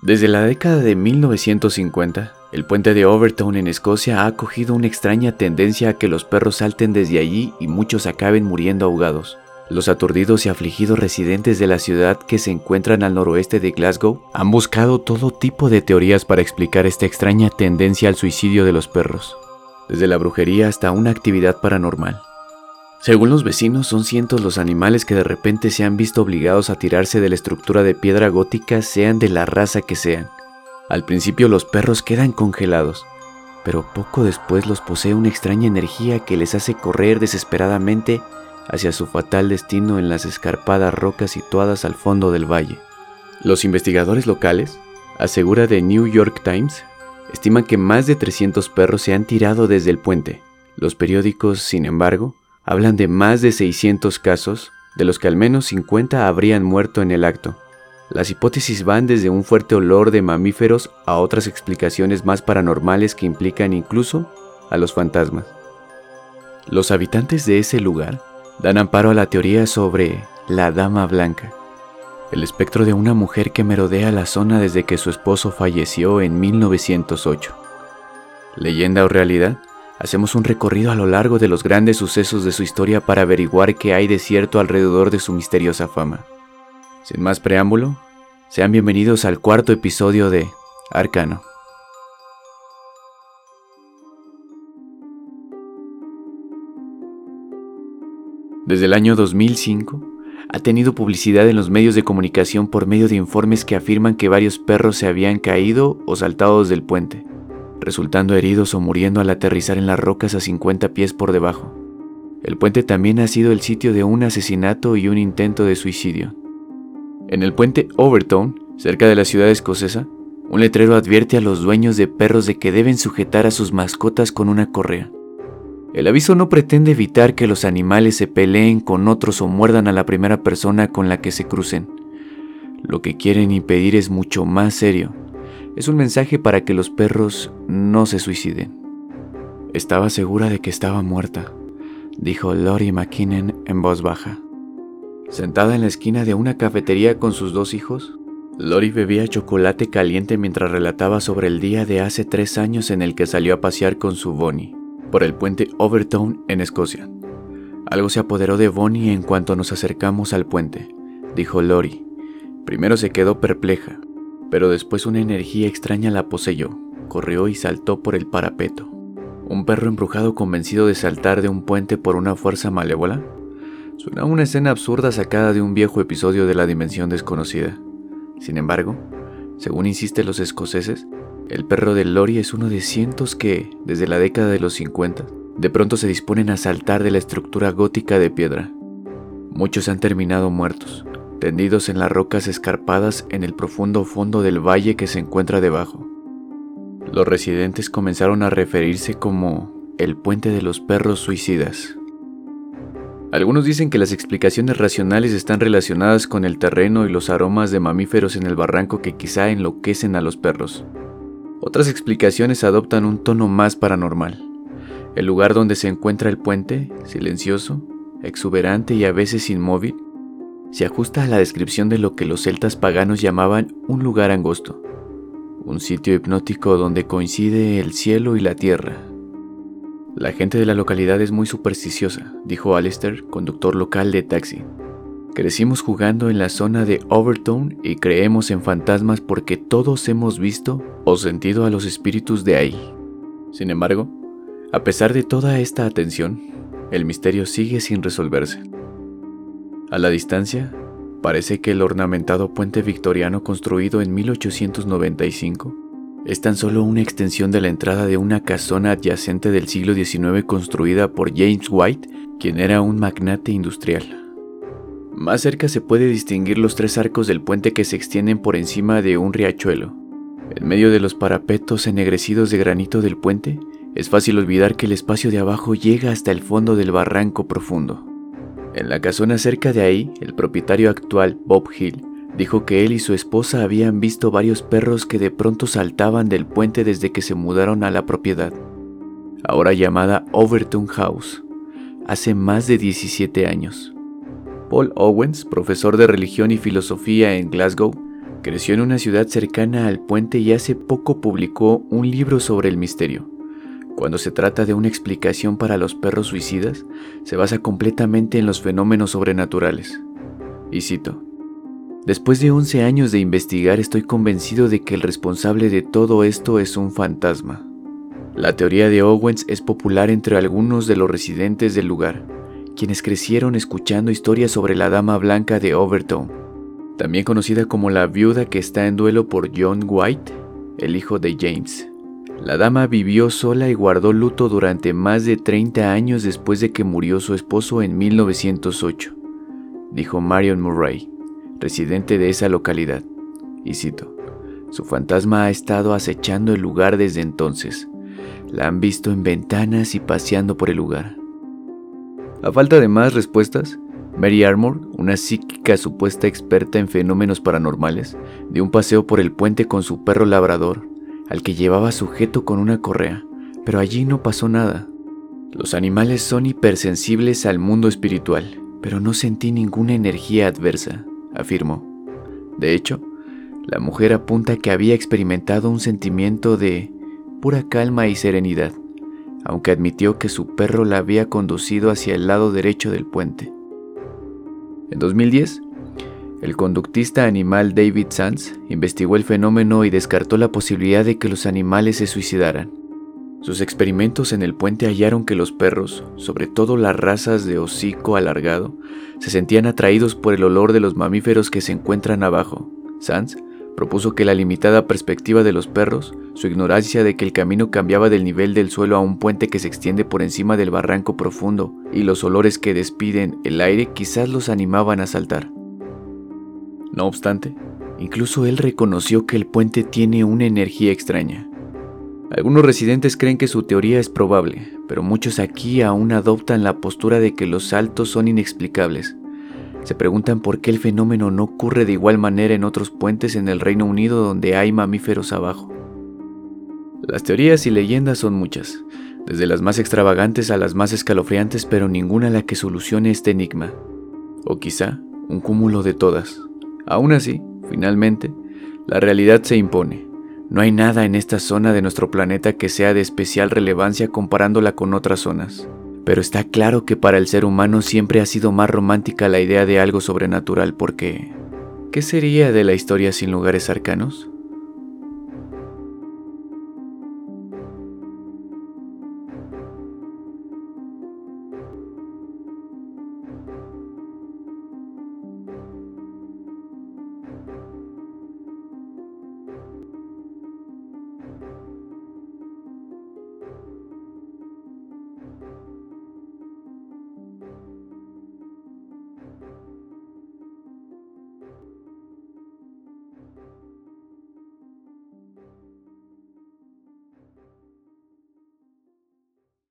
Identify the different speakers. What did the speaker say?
Speaker 1: Desde la década de 1950, el puente de Overton en Escocia ha acogido una extraña tendencia a que los perros salten desde allí y muchos acaben muriendo ahogados. Los aturdidos y afligidos residentes de la ciudad que se encuentran al noroeste de Glasgow han buscado todo tipo de teorías para explicar esta extraña tendencia al suicidio de los perros, desde la brujería hasta una actividad paranormal. Según los vecinos, son cientos los animales que de repente se han visto obligados a tirarse de la estructura de piedra gótica, sean de la raza que sean. Al principio los perros quedan congelados, pero poco después los posee una extraña energía que les hace correr desesperadamente hacia su fatal destino en las escarpadas rocas situadas al fondo del valle. Los investigadores locales, asegura The New York Times, estiman que más de 300 perros se han tirado desde el puente. Los periódicos, sin embargo, hablan de más de 600 casos, de los que al menos 50 habrían muerto en el acto. Las hipótesis van desde un fuerte olor de mamíferos a otras explicaciones más paranormales que implican incluso a los fantasmas. Los habitantes de ese lugar dan amparo a la teoría sobre la Dama Blanca, el espectro de una mujer que merodea la zona desde que su esposo falleció en 1908. Leyenda o realidad, Hacemos un recorrido a lo largo de los grandes sucesos de su historia para averiguar qué hay de cierto alrededor de su misteriosa fama. Sin más preámbulo, sean bienvenidos al cuarto episodio de Arcano. Desde el año 2005, ha tenido publicidad en los medios de comunicación por medio de informes que afirman que varios perros se habían caído o saltado desde el puente resultando heridos o muriendo al aterrizar en las rocas a 50 pies por debajo. El puente también ha sido el sitio de un asesinato y un intento de suicidio. En el puente Overton, cerca de la ciudad escocesa, un letrero advierte a los dueños de perros de que deben sujetar a sus mascotas con una correa. El aviso no pretende evitar que los animales se peleen con otros o muerdan a la primera persona con la que se crucen. Lo que quieren impedir es mucho más serio es un mensaje para que los perros no se suiciden. Estaba segura de que estaba muerta, dijo Lori McKinnon en voz baja. Sentada en la esquina de una cafetería con sus dos hijos, Lori bebía chocolate caliente mientras relataba sobre el día de hace tres años en el que salió a pasear con su Bonnie por el puente Overton en Escocia. Algo se apoderó de Bonnie en cuanto nos acercamos al puente, dijo Lori. Primero se quedó perpleja, pero después una energía extraña la poseyó, corrió y saltó por el parapeto. ¿Un perro embrujado convencido de saltar de un puente por una fuerza malévola? Suena una escena absurda sacada de un viejo episodio de la dimensión desconocida. Sin embargo, según insisten los escoceses, el perro de Lori es uno de cientos que, desde la década de los 50, de pronto se disponen a saltar de la estructura gótica de piedra. Muchos han terminado muertos, tendidos en las rocas escarpadas en el profundo fondo del valle que se encuentra debajo. Los residentes comenzaron a referirse como el puente de los perros suicidas. Algunos dicen que las explicaciones racionales están relacionadas con el terreno y los aromas de mamíferos en el barranco que quizá enloquecen a los perros. Otras explicaciones adoptan un tono más paranormal. El lugar donde se encuentra el puente, silencioso, exuberante y a veces inmóvil, se ajusta a la descripción de lo que los celtas paganos llamaban un lugar angosto, un sitio hipnótico donde coincide el cielo y la tierra. La gente de la localidad es muy supersticiosa, dijo Alistair, conductor local de taxi. Crecimos jugando en la zona de Overton y creemos en fantasmas porque todos hemos visto o sentido a los espíritus de ahí. Sin embargo, a pesar de toda esta atención, el misterio sigue sin resolverse. A la distancia, parece que el ornamentado puente victoriano construido en 1895 es tan solo una extensión de la entrada de una casona adyacente del siglo XIX construida por James White, quien era un magnate industrial. Más cerca se puede distinguir los tres arcos del puente que se extienden por encima de un riachuelo. En medio de los parapetos ennegrecidos de granito del puente, es fácil olvidar que el espacio de abajo llega hasta el fondo del barranco profundo. En la casona cerca de ahí, el propietario actual, Bob Hill, dijo que él y su esposa habían visto varios perros que de pronto saltaban del puente desde que se mudaron a la propiedad, ahora llamada Overton House, hace más de 17 años. Paul Owens, profesor de religión y filosofía en Glasgow, Creció en una ciudad cercana al puente y hace poco publicó un libro sobre el misterio. Cuando se trata de una explicación para los perros suicidas, se basa completamente en los fenómenos sobrenaturales. Y cito, Después de 11 años de investigar estoy convencido de que el responsable de todo esto es un fantasma. La teoría de Owens es popular entre algunos de los residentes del lugar, quienes crecieron escuchando historias sobre la Dama Blanca de Overton, también conocida como la viuda que está en duelo por John White, el hijo de James. La dama vivió sola y guardó luto durante más de 30 años después de que murió su esposo en 1908, dijo Marion Murray, residente de esa localidad. Y cito, su fantasma ha estado acechando el lugar desde entonces. La han visto en ventanas y paseando por el lugar. A falta de más respuestas, Mary Armour, una psíquica supuesta experta en fenómenos paranormales, dio un paseo por el puente con su perro labrador, al que llevaba sujeto con una correa, pero allí no pasó nada. Los animales son hipersensibles al mundo espiritual, pero no sentí ninguna energía adversa, afirmó. De hecho, la mujer apunta que había experimentado un sentimiento de pura calma y serenidad aunque admitió que su perro la había conducido hacia el lado derecho del puente. En 2010, el conductista animal David Sands investigó el fenómeno y descartó la posibilidad de que los animales se suicidaran. Sus experimentos en el puente hallaron que los perros, sobre todo las razas de hocico alargado, se sentían atraídos por el olor de los mamíferos que se encuentran abajo. Sands propuso que la limitada perspectiva de los perros, su ignorancia de que el camino cambiaba del nivel del suelo a un puente que se extiende por encima del barranco profundo y los olores que despiden el aire quizás los animaban a saltar. No obstante, incluso él reconoció que el puente tiene una energía extraña. Algunos residentes creen que su teoría es probable, pero muchos aquí aún adoptan la postura de que los saltos son inexplicables se preguntan por qué el fenómeno no ocurre de igual manera en otros puentes en el Reino Unido donde hay mamíferos abajo. Las teorías y leyendas son muchas, desde las más extravagantes a las más escalofriantes, pero ninguna la que solucione este enigma. O quizá un cúmulo de todas. Aún así, finalmente, la realidad se impone. No hay nada en esta zona de nuestro planeta que sea de especial relevancia comparándola con otras zonas pero está claro que para el ser humano siempre ha sido más romántica la idea de algo sobrenatural porque ¿qué sería de la historia sin lugares arcanos?